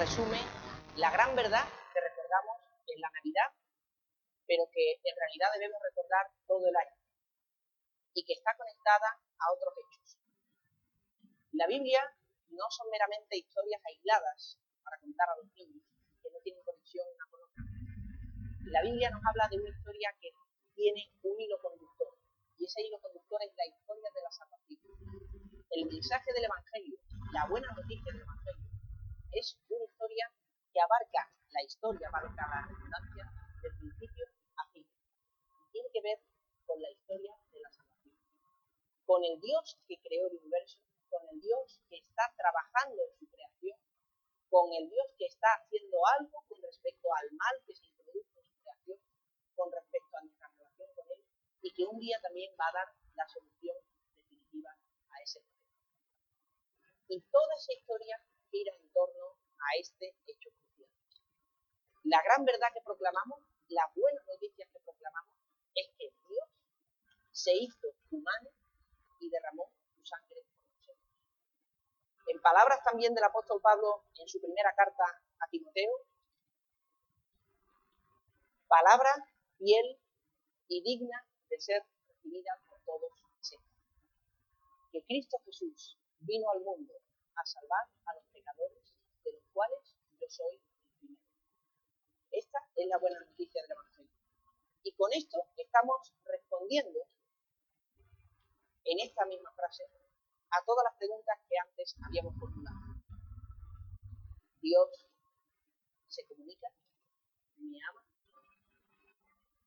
resume la gran verdad que recordamos en la Navidad, pero que en realidad debemos recordar todo el año y que está conectada a otros hechos. La Biblia no son meramente historias aisladas para contar a los niños, que no tienen conexión una con otra. La Biblia nos habla de una historia que tiene un hilo conductor, y ese hilo conductor es la historia de la salvación. El mensaje del Evangelio, la buena noticia del Evangelio, es una historia que abarca la historia, abarca la redundancia, del principio a fin. tiene que ver con la historia de la salvación. Con el Dios que creó el universo, con el Dios que está trabajando en su creación, con el Dios que está haciendo algo con respecto al mal que se introduce en su creación, con respecto a nuestra relación con Él, y que un día también va a dar la solución definitiva a ese problema. Y toda esa historia gira en torno a este hecho crucial. La gran verdad que proclamamos, la buena noticia que proclamamos, es que Dios se hizo humano y derramó su sangre por nosotros. En palabras también del apóstol Pablo en su primera carta a Timoteo, palabra fiel y digna de ser recibida por todos Que Cristo Jesús vino al mundo a salvar a los pecadores, de los cuales yo soy el primero. Esta es la buena noticia del Evangelio. Y con esto estamos respondiendo en esta misma frase a todas las preguntas que antes habíamos formulado. Dios se comunica, me ama.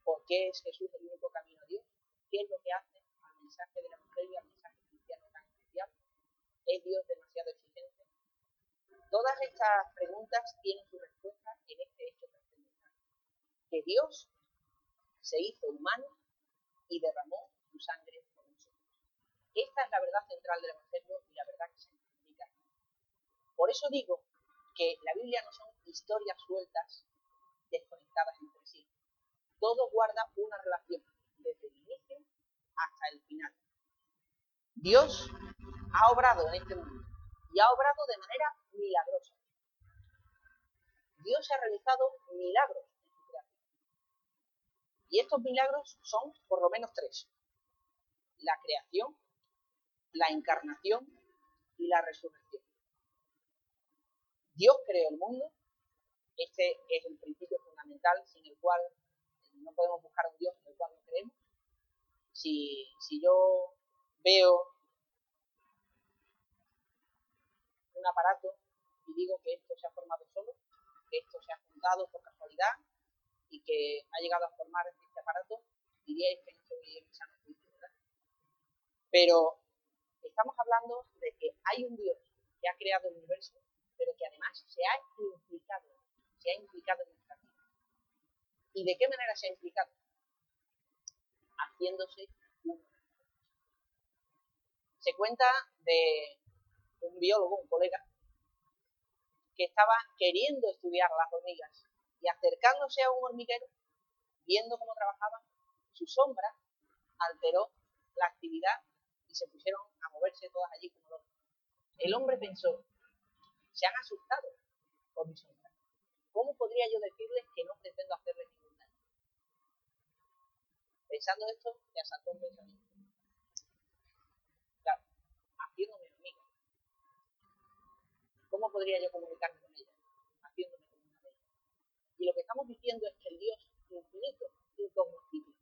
¿Por qué es Jesús el único camino a Dios? ¿Qué es lo que hace al mensaje del Evangelio, al mensaje cristiano tan especial? ¿Es Dios demasiado exigente? Todas estas preguntas tienen su respuesta en este hecho trascendental. Que Dios se hizo humano y derramó su sangre por nosotros. Esta es la verdad central del Evangelio y la verdad que se comunica. Por eso digo que la Biblia no son historias sueltas, desconectadas entre sí. Todo guarda una relación, desde el inicio hasta el final. Dios ha obrado en este mundo y ha obrado de manera milagrosa. Dios ha realizado milagros en su creación. Y estos milagros son por lo menos tres. La creación, la encarnación y la resurrección. Dios creó el mundo. Este es el principio fundamental sin el cual no podemos buscar un Dios en el cual no creemos. Si, si yo veo un aparato y digo que esto se ha formado solo, que esto se ha juntado por casualidad y que ha llegado a formar este aparato, diríais que no estoy en sano. Pero estamos hablando de que hay un Dios que ha creado el universo, pero que además se ha implicado, se ha implicado en nuestra vida. ¿Y de qué manera se ha implicado? Haciéndose uno. Se cuenta de un biólogo, un colega, que estaba queriendo estudiar las hormigas y acercándose a un hormiguero, viendo cómo trabajaban, su sombra alteró la actividad y se pusieron a moverse todas allí como locos. El hombre pensó, se han asustado por mi sombra. ¿Cómo podría yo decirles que no pretendo hacerles ningún daño? Pensando esto, le asaltó un pensamiento. Claro, haciéndome hormiga. ¿Cómo podría yo comunicarme con ella? Haciéndome como una de ellas. Y lo que estamos diciendo es que el Dios infinito, incognoscible,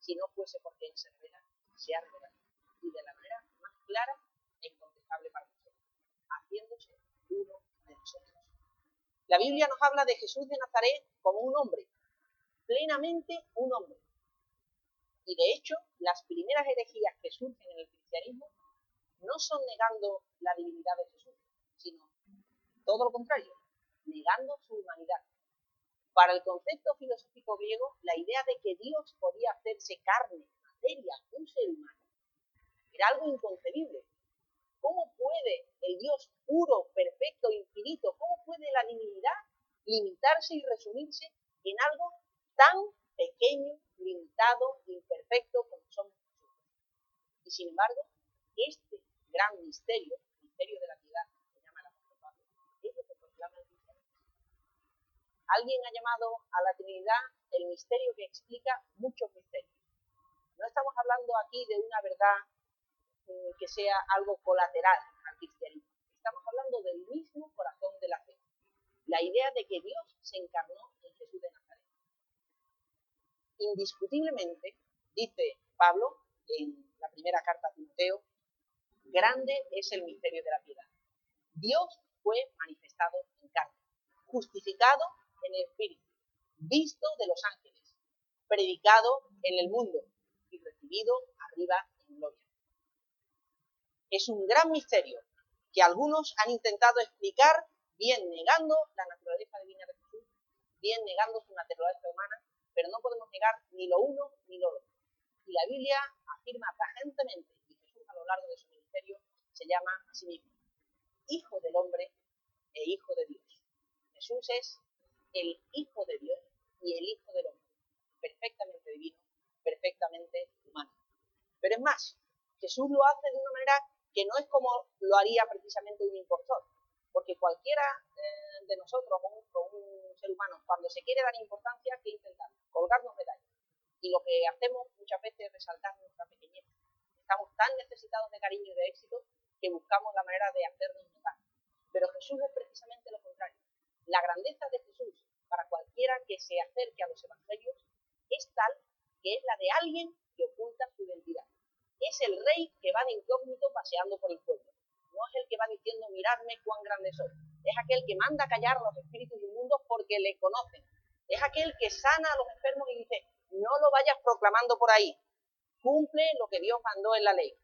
si no fuese porque Él se revela, se ha revelado. Y de la manera más clara e incontestable para nosotros, haciéndose uno de nosotros. La Biblia nos habla de Jesús de Nazaret como un hombre, plenamente un hombre. Y de hecho, las primeras herejías que surgen en el cristianismo no son negando la divinidad de Jesús, sino todo lo contrario, negando su humanidad. Para el concepto filosófico griego, la idea de que Dios podía hacerse carne, materia, un ser humano, era algo inconcebible. ¿Cómo puede el Dios puro, perfecto, infinito, cómo puede la divinidad limitarse y resumirse en algo tan pequeño, limitado, imperfecto como somos nosotros? Y sin embargo, este gran misterio, el misterio de la piedad, Alguien ha llamado a la Trinidad el misterio que explica muchos misterios. No estamos hablando aquí de una verdad mm, que sea algo colateral al cristianismo. Estamos hablando del mismo corazón de la fe. La idea de que Dios se encarnó en Jesús de Nazaret. Indiscutiblemente, dice Pablo en la primera carta a Timoteo, grande es el misterio de la piedad. Dios fue manifestado en carne, justificado en el Espíritu, visto de los ángeles, predicado en el mundo y recibido arriba en gloria. Es un gran misterio que algunos han intentado explicar bien negando la naturaleza divina de Jesús, bien negando su naturaleza humana, pero no podemos negar ni lo uno ni lo otro. Y la Biblia afirma tajantemente, y Jesús a lo largo de su ministerio se llama a sí mismo, Hijo del Hombre e Hijo de Dios. Jesús es el Hijo de Dios y el Hijo del Hombre, perfectamente divino, perfectamente humano. Pero es más, Jesús lo hace de una manera que no es como lo haría precisamente un impostor, porque cualquiera eh, de nosotros, o un, ser humano, cuando se quiere dar importancia, ¿qué intentamos? Colgarnos medallas. Y lo que hacemos muchas veces es resaltar nuestra pequeñez. Estamos tan necesitados de cariño y de éxito que buscamos la manera de hacernos notar. Pero Jesús es precisamente lo contrario. La grandeza de que se acerque a los evangelios es tal que es la de alguien que oculta su identidad. Es el rey que va de incógnito paseando por el pueblo. No es el que va diciendo, miradme cuán grande soy. Es aquel que manda callar a los espíritus inmundos porque le conocen. Es aquel que sana a los enfermos y dice, no lo vayas proclamando por ahí. Cumple lo que Dios mandó en la ley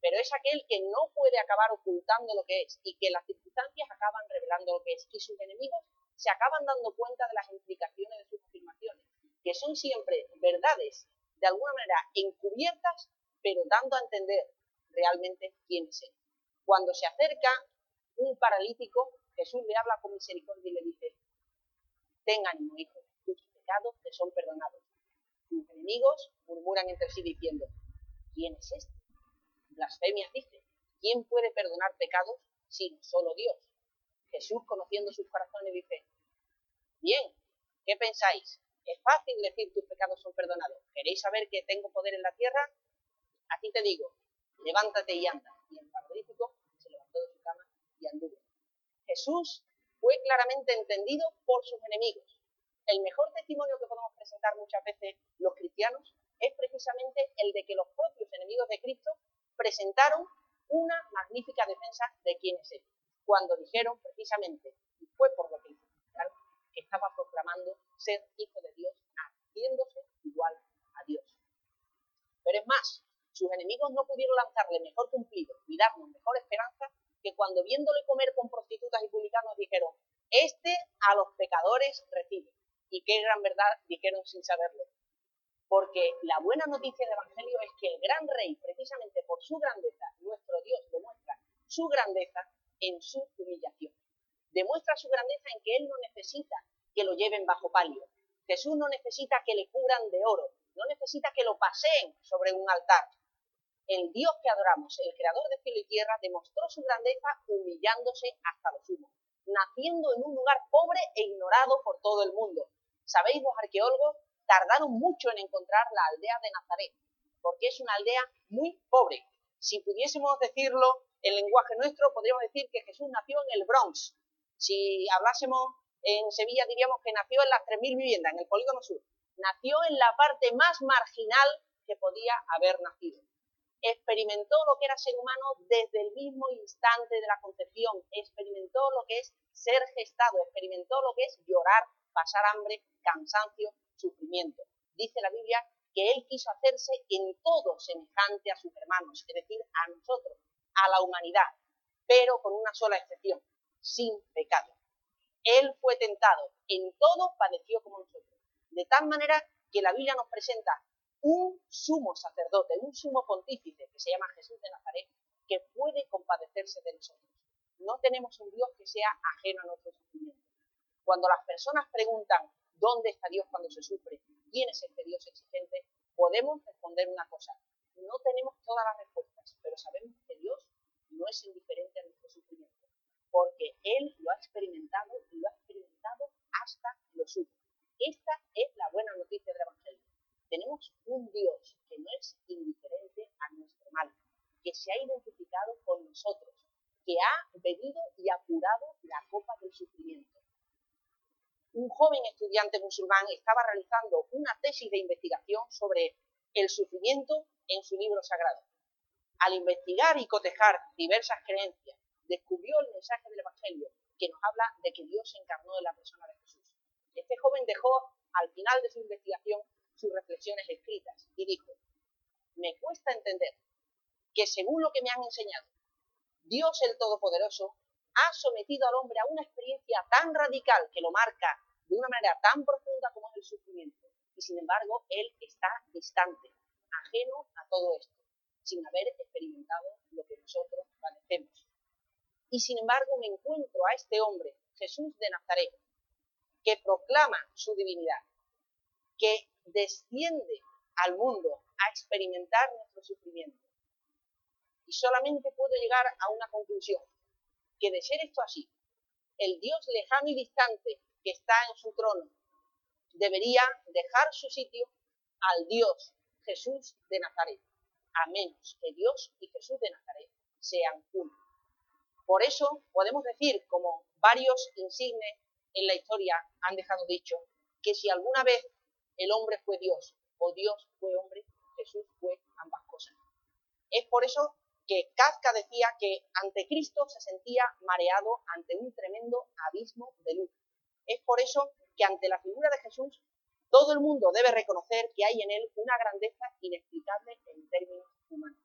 pero es aquel que no puede acabar ocultando lo que es y que las circunstancias acaban revelando lo que es y sus enemigos se acaban dando cuenta de las implicaciones de sus afirmaciones, que son siempre verdades de alguna manera encubiertas, pero dando a entender realmente quién es él. Cuando se acerca un paralítico, Jesús le habla con misericordia y le dice, ten ánimo, hijo, tus pecados te son perdonados. Tus enemigos murmuran entre sí diciendo, ¿quién es este? Blasfemia dice, ¿quién puede perdonar pecados sino solo Dios? Jesús, conociendo sus corazones, dice, bien, ¿qué pensáis? Es fácil decir tus pecados son perdonados. ¿Queréis saber que tengo poder en la tierra? Aquí te digo, levántate y anda. Y el paralítico se levantó de su cama y anduvo. Jesús fue claramente entendido por sus enemigos. El mejor testimonio que podemos presentar muchas veces los cristianos es precisamente el de que los propios enemigos de Cristo presentaron una magnífica defensa de quién es cuando dijeron precisamente, y fue por lo que que estaba proclamando ser hijo de Dios, haciéndose igual a Dios. Pero es más, sus enemigos no pudieron lanzarle mejor cumplido y darnos mejor esperanza que cuando viéndole comer con prostitutas y publicanos dijeron, este a los pecadores recibe. Y qué gran verdad dijeron sin saberlo. Porque la buena noticia del Evangelio es que el gran rey, precisamente por su grandeza, nuestro Dios demuestra su grandeza en su humillación. Demuestra su grandeza en que Él no necesita que lo lleven bajo palio. Jesús no necesita que le cubran de oro, no necesita que lo paseen sobre un altar. El Dios que adoramos, el creador de cielo y tierra, demostró su grandeza humillándose hasta lo sumo, naciendo en un lugar pobre e ignorado por todo el mundo. ¿Sabéis los arqueólogos tardaron mucho en encontrar la aldea de Nazaret, porque es una aldea muy pobre. Si pudiésemos decirlo en lenguaje nuestro, podríamos decir que Jesús nació en el Bronx. Si hablásemos en Sevilla, diríamos que nació en las 3.000 viviendas, en el polígono sur. Nació en la parte más marginal que podía haber nacido. Experimentó lo que era ser humano desde el mismo instante de la concepción. Experimentó lo que es ser gestado. Experimentó lo que es llorar, pasar hambre, cansancio, sufrimiento. Dice la Biblia que Él quiso hacerse en todo semejante a sus hermanos, es decir, a nosotros, a la humanidad, pero con una sola excepción, sin pecado. Él fue tentado, en todo padeció como nosotros. De tal manera que la Biblia nos presenta un sumo sacerdote, un sumo pontífice, que se llama Jesús de Nazaret, que puede compadecerse de nosotros. No tenemos un Dios que sea ajeno a nuestro sufrimiento. Cuando las personas preguntan, ¿Dónde está Dios cuando se sufre? ¿Quién es este Dios exigente? Podemos responder una cosa. No tenemos todas las respuestas, pero sabemos que Dios no es indiferente a nuestro sufrimiento, porque Él lo ha experimentado y lo ha experimentado hasta Jesús. Esta es la buena noticia del Evangelio. Tenemos un Dios que no es indiferente a nuestro mal, que se ha identificado con nosotros, que ha bebido y ha curado la copa del sufrimiento. Un joven estudiante musulmán estaba realizando una tesis de investigación sobre el sufrimiento en su libro sagrado. Al investigar y cotejar diversas creencias, descubrió el mensaje del Evangelio que nos habla de que Dios se encarnó en la persona de Jesús. Este joven dejó al final de su investigación sus reflexiones escritas y dijo, me cuesta entender que según lo que me han enseñado, Dios el Todopoderoso ha sometido al hombre a una experiencia tan radical que lo marca de una manera tan profunda como es el sufrimiento. Y sin embargo, él está distante, ajeno a todo esto, sin haber experimentado lo que nosotros padecemos. Y sin embargo, me encuentro a este hombre, Jesús de Nazaret, que proclama su divinidad, que desciende al mundo a experimentar nuestro sufrimiento. Y solamente puedo llegar a una conclusión, que de ser esto así, el Dios lejano y distante que está en su trono debería dejar su sitio al Dios Jesús de Nazaret, a menos que Dios y Jesús de Nazaret sean uno. Por eso podemos decir, como varios insignes en la historia han dejado dicho, que si alguna vez el hombre fue Dios o Dios fue hombre, Jesús fue ambas cosas. Es por eso que Kafka decía que ante Cristo se sentía mareado ante un tremendo abismo de luz. Es por eso que ante la figura de Jesús todo el mundo debe reconocer que hay en él una grandeza inexplicable en términos humanos.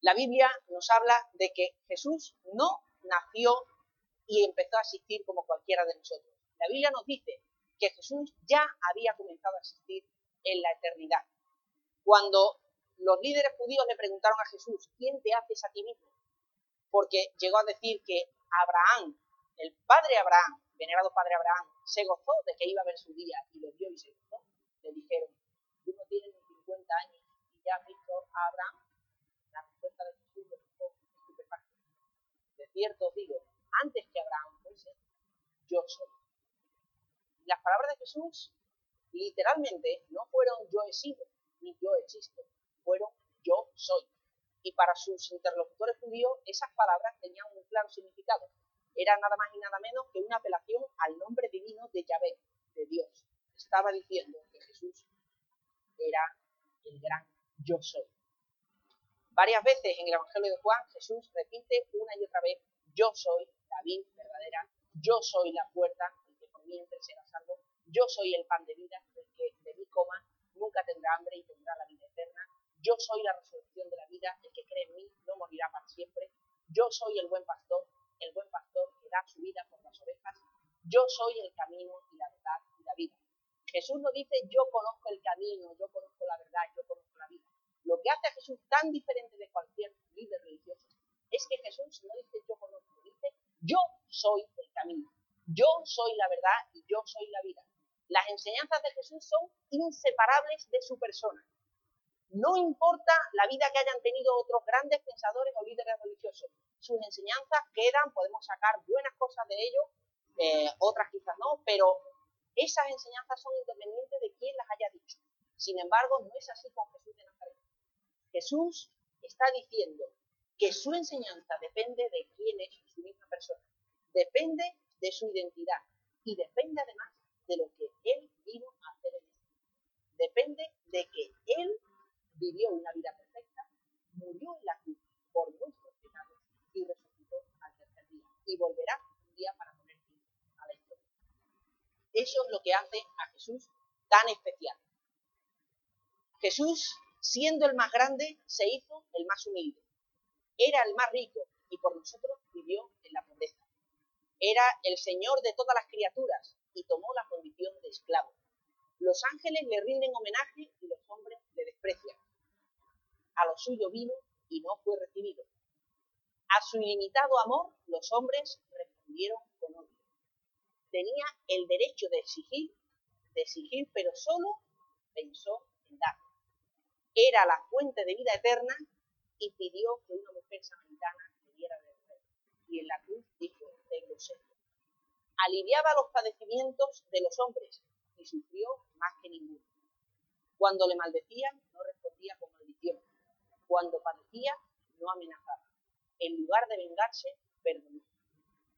La Biblia nos habla de que Jesús no nació y empezó a existir como cualquiera de nosotros. La Biblia nos dice que Jesús ya había comenzado a existir en la eternidad. Cuando los líderes judíos le preguntaron a Jesús, ¿quién te haces a ti mismo? Porque llegó a decir que Abraham, el padre Abraham, venerado padre Abraham, se gozó de que iba a ver su día y lo vio y se gozó. Le dijeron, tú no tienes ni 50 años y ya has visto a Abraham. La respuesta de Jesús lo dijo estupefacto. De cierto os digo, antes que Abraham fuese, yo soy. Las palabras de Jesús literalmente no fueron yo he sido, ni yo existo, fueron yo soy. Y para sus interlocutores judíos esas palabras tenían un claro significado. Era nada más y nada menos que una apelación al nombre divino de Yahvé, de Dios. Estaba diciendo que Jesús era el gran yo soy. Varias veces en el Evangelio de Juan Jesús repite una y otra vez, yo soy la vid verdadera, yo soy la puerta, el que por mí entre será salvo, yo soy el pan de vida, el que de mí coma nunca tendrá hambre y tendrá la vida eterna, yo soy la resurrección de la vida, el que cree en mí no morirá para siempre. Yo soy el buen pastor, el buen pastor que da su vida por las ovejas. Yo soy el camino y la verdad y la vida. Jesús no dice yo conozco el camino, yo conozco la verdad, yo conozco la vida. Lo que hace a Jesús tan diferente de cualquier líder religioso es que Jesús no dice yo conozco, dice yo soy el camino, yo soy la verdad y yo soy la vida. Las enseñanzas de Jesús son inseparables de su persona. No importa la vida que hayan tenido otros grandes pensadores o líderes religiosos, sus enseñanzas quedan, podemos sacar buenas cosas de ellos, eh, otras quizás no, pero esas enseñanzas son independientes de quién las haya dicho. Sin embargo, no es así con Jesús de Nazaret. Jesús está diciendo que su enseñanza depende de quién es su misma persona, depende de su identidad y depende además de lo que él vino a hacer en este Depende de que él vivió una vida perfecta, murió en la cruz por nuestros pecados y resucitó al tercer día. Y volverá un día para poner fin a la historia. Eso es lo que hace a Jesús tan especial. Jesús, siendo el más grande, se hizo el más humilde. Era el más rico y por nosotros vivió en la pobreza. Era el Señor de todas las criaturas y tomó la condición de esclavo. Los ángeles le rinden homenaje y los hombres le desprecian a lo suyo vino y no fue recibido. A su ilimitado amor los hombres respondieron con odio. Tenía el derecho de exigir, de exigir, pero solo pensó en dar. Era la fuente de vida eterna y pidió que una mujer samaritana le diera. Y en la cruz dijo, tengo sed. aliviaba los padecimientos de los hombres y sufrió más que ninguno. Cuando le maldecían, no respondía con maldición. Cuando padecía, no amenazaba. En lugar de vengarse, perdonó.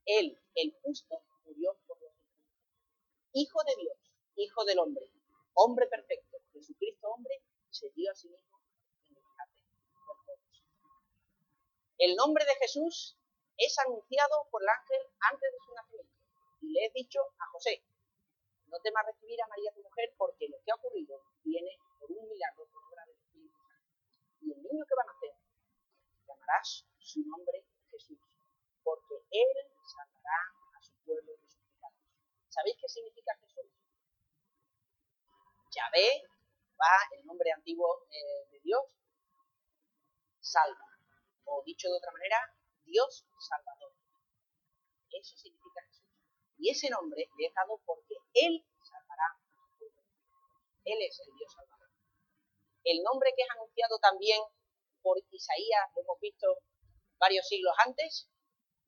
Él, el justo, murió por los injustos. Hijo de Dios, hijo del hombre, hombre perfecto, Jesucristo hombre, se dio a sí mismo en rescate por todos. El nombre de Jesús es anunciado por el ángel antes de su nacimiento. Y le he dicho a José, no temas recibir a María tu mujer porque lo que ha ocurrido viene por un milagro obra del Espíritu Santo. Y el niño que va a nacer llamarás su nombre Jesús, porque él salvará a su pueblo de sus pecados. ¿Sabéis qué significa Jesús? Yahvé va el nombre antiguo eh, de Dios, salva. O dicho de otra manera, Dios Salvador. Eso significa Jesús. Y ese nombre le es dado porque Él salvará a su pueblo. Él es el Dios Salvador. El nombre que es anunciado también por Isaías, lo hemos visto varios siglos antes,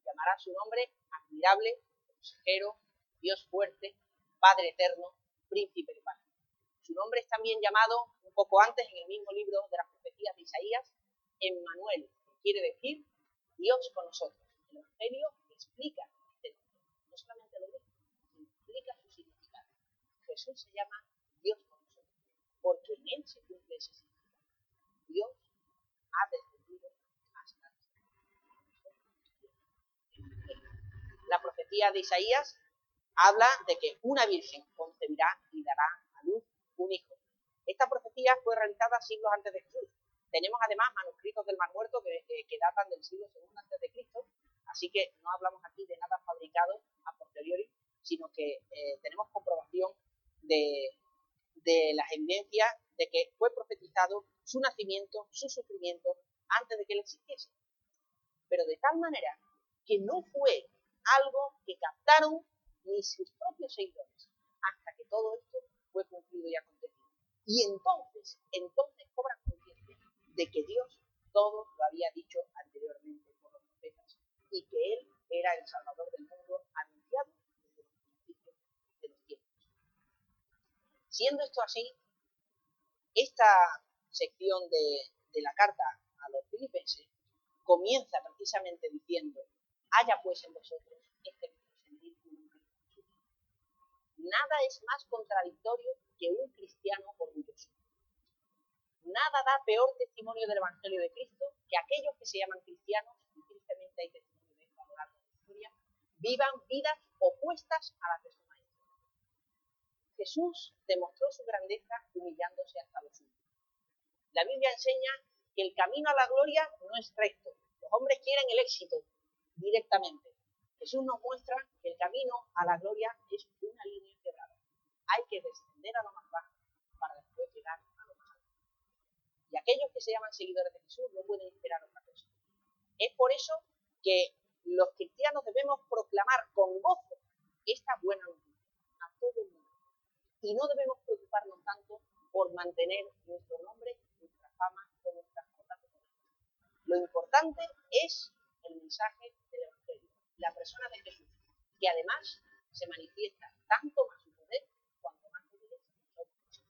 llamará su nombre admirable, consejero, Dios fuerte, Padre eterno, príncipe de paz. Su nombre es también llamado, un poco antes, en el mismo libro de las profecías de Isaías, Emmanuel, que quiere decir Dios con nosotros. El Evangelio explica este nombre. No solamente lo dice, explica su significado. Jesús se llama porque en Él se cumple ese significado. Dios ha descendido hasta La profecía de Isaías habla de que una virgen concebirá y dará a luz un hijo. Esta profecía fue realizada siglos antes de Jesús tenemos además manuscritos del Mar Muerto que, que datan del siglo II antes de Cristo, así que no hablamos aquí de nada fabricado a posteriori, sino que eh, tenemos comprobación de, de las evidencias de que fue profetizado su nacimiento, su sufrimiento, antes de que él existiese. Pero de tal manera que no fue algo que captaron ni sus propios seguidores, hasta que todo esto fue cumplido y acontecido. Y entonces, entonces cobran de que Dios todo lo había dicho anteriormente por los profetas y que Él era el Salvador del mundo desde el principio de los tiempos. Siendo esto así, esta sección de, la carta a los filipenses comienza precisamente diciendo, haya pues en vosotros este Nada es más contradictorio que un cristiano orgulloso nada da peor testimonio del Evangelio de Cristo que aquellos que se llaman cristianos, y tristemente hay testimonio de a lo largo de la historia, vivan vidas opuestas a las de. Jesús demostró su grandeza humillándose hasta los últimos. La Biblia enseña que el camino a la gloria no es recto. Los hombres quieren el éxito directamente. Jesús nos muestra que el camino a la gloria es una línea quebrada. Hay que descender a lo más bajo para después llegar y aquellos que se llaman seguidores de Jesús no pueden esperar otra cosa. Es por eso que los cristianos debemos proclamar con gozo esta buena noticia a todo el mundo. Y no debemos preocuparnos tanto por mantener nuestro nombre, nuestra fama o nuestras cosas Lo importante es el mensaje del Evangelio, la persona de Jesús, que además se manifiesta tanto más su poder cuanto más débiles nosotros.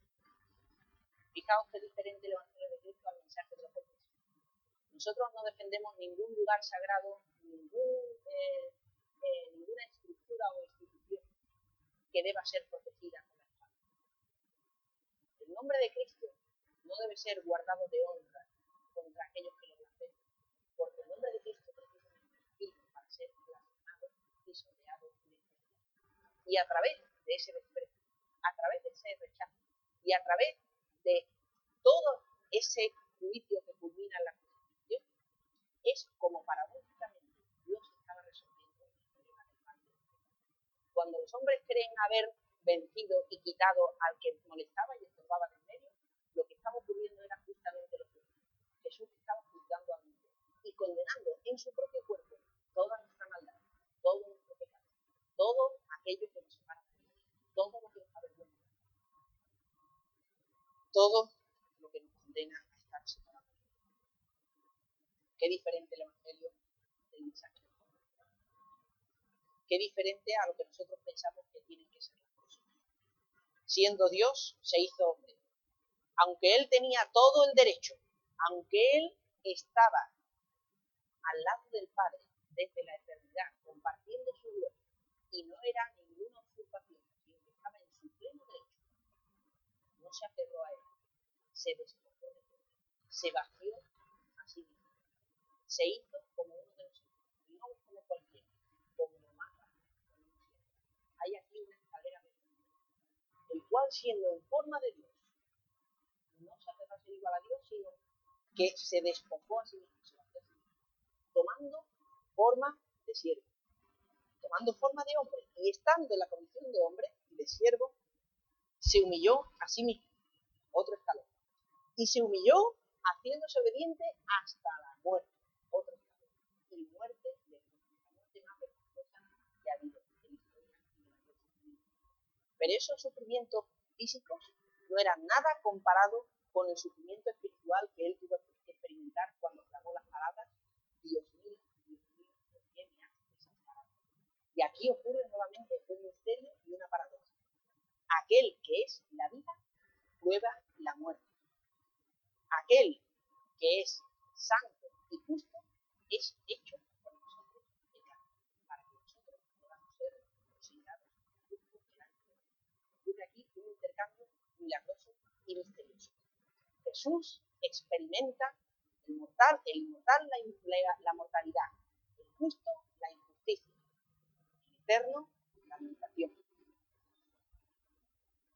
Fijaos qué diferente el Evangelio al mensaje de los hombres. Nosotros no defendemos ningún lugar sagrado, eh, eh, ninguna estructura o institución que deba ser protegida con la espada. El nombre de Cristo no debe ser guardado de honra contra aquellos que lo blasfeman, porque el nombre de Cristo precisamente para ser blasfemado, y Y a través de ese desprecio, a través de ese rechazo y a través de todo ese juicio que culmina en la crucifixión es como paradójicamente Dios estaba resolviendo el problema del mal. Cuando los hombres creen haber vencido y quitado al que molestaba y estorbaba en medio, lo que estaba ocurriendo era justamente lo que Jesús estaba juzgando al mundo y condenando en su propio cuerpo toda nuestra maldad, todo nuestro pecado, todo aquello que nos separa todo lo que nos avergüenza, todo condena a estar separado. Qué diferente el Evangelio del mensaje. qué diferente a lo que nosotros pensamos que tienen que ser las cosas. Siendo Dios, se hizo hombre. Aunque Él tenía todo el derecho, aunque Él estaba al lado del Padre desde la eternidad, compartiendo su gloria, y no era ninguna usurpación, sino que estaba en su pleno derecho, no se aferró a Él, se despojó de él, se vació a sí mismo, se hizo como uno de nosotros, no como cualquiera, como lo más bajo, Hay aquí una escalera el cual siendo en forma de Dios, no se aferró a ser igual a Dios, sino que se despojó a sí mismo, tomando forma de siervo, tomando forma de hombre y estando en la condición de hombre y de siervo, se humilló a sí mismo, otro escalón, y se humilló haciéndose obediente hasta la muerte, otro escalón, y muerte la muerte más vergonzosa que ha habido en la historia Pero esos sufrimientos físicos no eran nada comparado con el sufrimiento espiritual que él tuvo que experimentar cuando clamó las palabras Dios mío, Dios mío. Y aquí ocurre nuevamente un misterio y una paradoja. Aquel que es la vida prueba la muerte. Aquel que es santo y justo es hecho por nosotros pecado, para que nosotros podamos ser considerados justos delante de. Ocurre aquí un intercambio milagroso y misterioso. Jesús experimenta el mortal, el inmortal la, la mortalidad, el justo la injusticia, el eterno la limitación.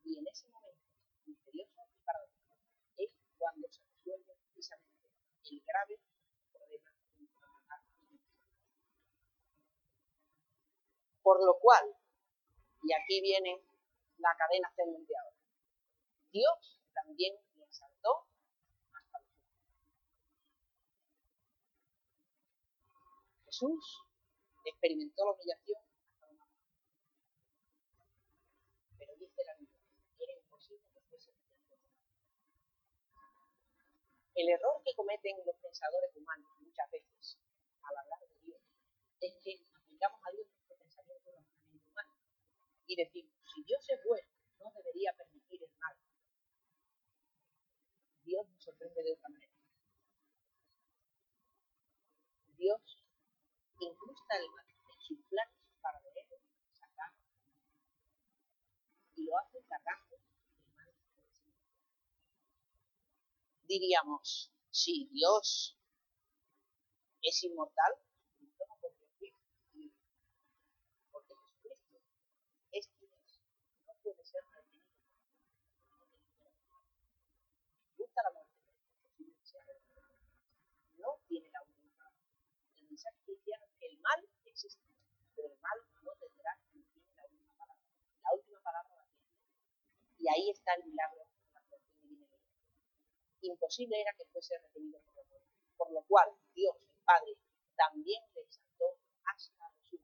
Y en ese momento misterioso y paradójico es cuando se resuelve precisamente el grave problema Por lo cual, y aquí viene la cadena ascendente ahora, Dios también le exaltó Jesús experimentó la humillación hasta la muerte. Pero dice la Biblia, era imposible que fuese El error que cometen los pensadores humanos muchas veces al hablar de Dios es que aplicamos a Dios nuestro pensamiento razonamiento humano y decimos, si Dios es bueno, no debería permitir el mal. Dios nos sorprende de otra manera. Dios incrusta el mal en sus planes para él sacar. Y lo hace sacando de sí. Diríamos, si Dios es inmortal, Cristo no podría vivir. Porque Jesucristo es Dios, no puede ser retenido. Gusta la muerte, no tiene la última palabra. El mensaje cristiano mal existe, pero el mal no tendrá la última palabra. La última palabra la tiene. Y ahí está el milagro. Imposible era que fuese retenido por muerte, por lo cual Dios, el Padre, también le exaltó hasta Jesús.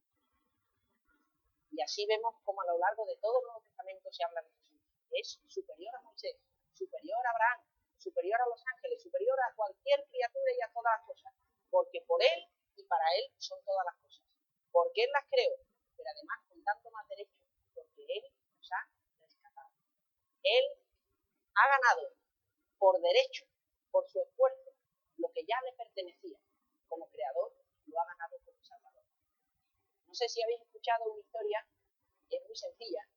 Y así vemos como a lo largo de todo el Nuevo Testamento se habla de Jesús. Es superior a Moisés, superior a Abraham, superior a los ángeles, superior a cualquier criatura y a todas las cosas, porque por él y para Él son todas las cosas. Porque Él las creó, pero además con tanto más derecho, porque Él nos ha rescatado. Él ha ganado por derecho, por su esfuerzo, lo que ya le pertenecía como creador, lo ha ganado como salvador. No sé si habéis escuchado una historia, es muy sencilla,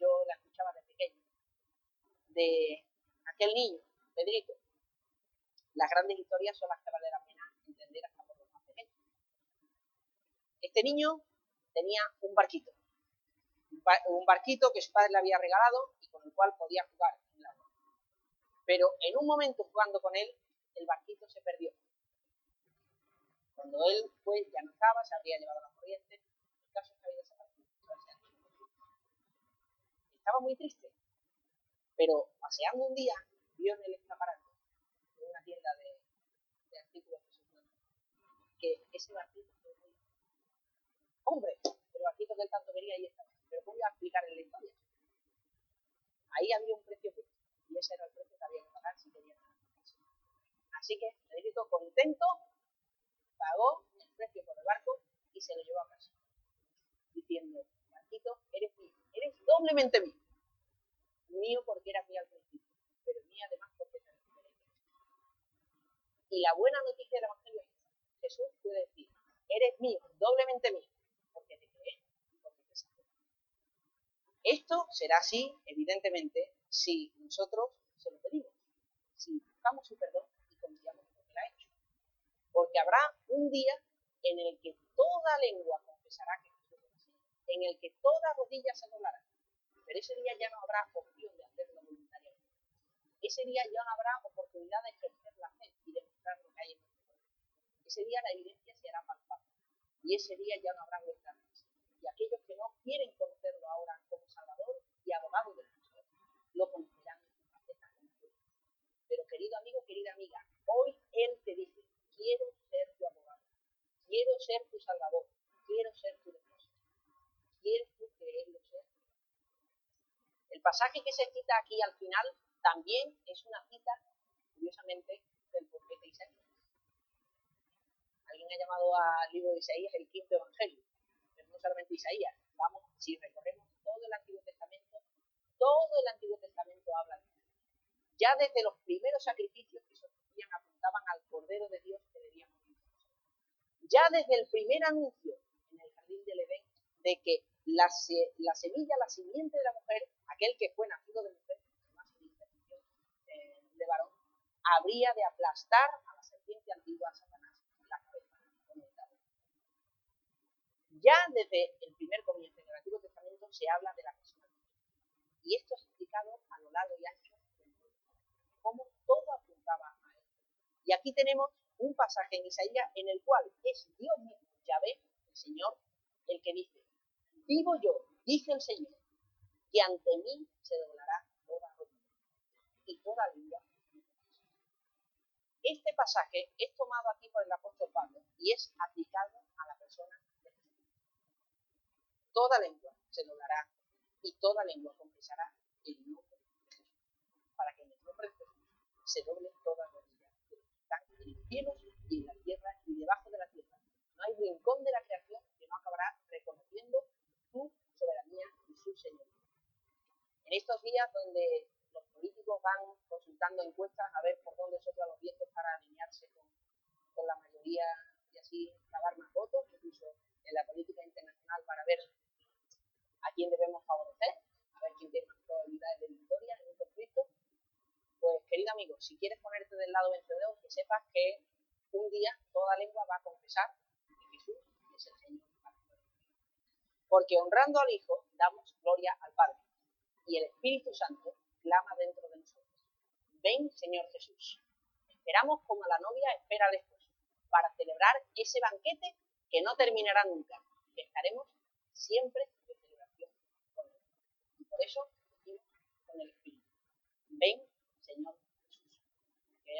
yo la escuchaba de pequeño, de aquel niño, Pedrito. Las grandes historias son las que vale la pena entender hasta este niño tenía un barquito, un barquito que su padre le había regalado y con el cual podía jugar en el agua. Pero en un momento jugando con él, el barquito se perdió. Cuando él fue, ya no estaba, se habría llevado la corriente, el caso es que había desaparecido. Estaba muy triste, pero paseando un día, vio en el escaparate de una tienda de, artículos que ese barquito hombre, pero aquí que él tanto quería y estaba. Pero ¿cómo iba a explicar en la historia? Ahí había un precio justo y ese era el precio que había que pagar si quería ganar Así que Federico, contento, pagó el precio por el barco y se lo llevó a casa. diciendo, Marquito, eres mío, eres doblemente mío. Mío porque eras mío al principio, pero mío además porque te recuperé. Y la buena noticia del Evangelio es Jesús puede decir, eres mío, doblemente mío, porque te creé y porque te salvé. Esto será así, evidentemente, si nosotros se lo pedimos, si buscamos su perdón y confiamos en lo que ha hecho. Porque habrá un día en el que toda lengua confesará que Jesús es así, en el que toda rodilla se doblará. Pero ese día ya no habrá opción de hacerlo voluntariamente. Ese día ya no habrá oportunidad de ejercer la fe y demostrar lo que hay en nosotros. Ese día la evidencia se hará palpable. Y ese día ya no habrá vuelta. Y aquellos que no quieren conocerlo ahora y abogado de Jesús, lo Dios. Pero querido amigo, querida amiga, hoy Él te dice, quiero ser tu abogado, quiero ser tu Salvador, quiero ser tu defensor. ¿Quieres tú que Él lo sea? El pasaje que se cita aquí al final también es una cita, curiosamente, del profeta Isaías. Alguien ha llamado al libro de Isaías el quinto evangelio, pero no solamente Isaías. Vamos, si recorremos todo el Antiguo Testamento, todo el Antiguo Testamento habla de él. Ya desde los primeros sacrificios que se ofrecían apuntaban al Cordero de Dios que debía morir. Ya desde el primer anuncio en el jardín del Edén de que la, la semilla, la simiente de la mujer, aquel que fue nacido de mujer, eh, de varón, habría de aplastar a la serpiente antigua Satanás en la cabeza. Ya desde el primer comienzo en Antiguo Testamento se habla de la. Y esto es explicado a lo largo y ancho del mundo. Cómo todo apuntaba a él. Y aquí tenemos un pasaje en Isaías en el cual es Dios mismo, Yahvé, el Señor, el que dice, vivo yo, dice el Señor, que ante mí se doblará toda rodilla y toda lengua. Este pasaje es tomado aquí por el apóstol Pablo y es aplicado a la persona de Jesús. Toda lengua se doblará y toda lengua confesará el nombre de Jesús, para que en el nombre se doble toda rodilla de los que están en los cielos y en la tierra y debajo de la tierra. No hay rincón de la creación que no acabará reconociendo su soberanía y su señoría. En estos días donde los políticos van consultando encuestas a ver por dónde soplan los vientos para alinearse con, la mayoría y así acabar más votos, incluso en la política internacional para ver a quién debemos favorecer, a ver quién tiene probabilidades de victoria en un conflicto. Pues, querido amigo, si quieres ponerte del lado vencedor, que sepas que un día toda lengua va a confesar que Jesús es el Señor. Porque honrando al Hijo damos gloria al Padre. Y el Espíritu Santo clama dentro de nosotros. Ven, Señor Jesús. Esperamos como la novia espera al esposo, para celebrar ese banquete que no terminará nunca, estaremos siempre de celebración con él. Y por eso con el Espíritu. Ven, Señor Jesús. Que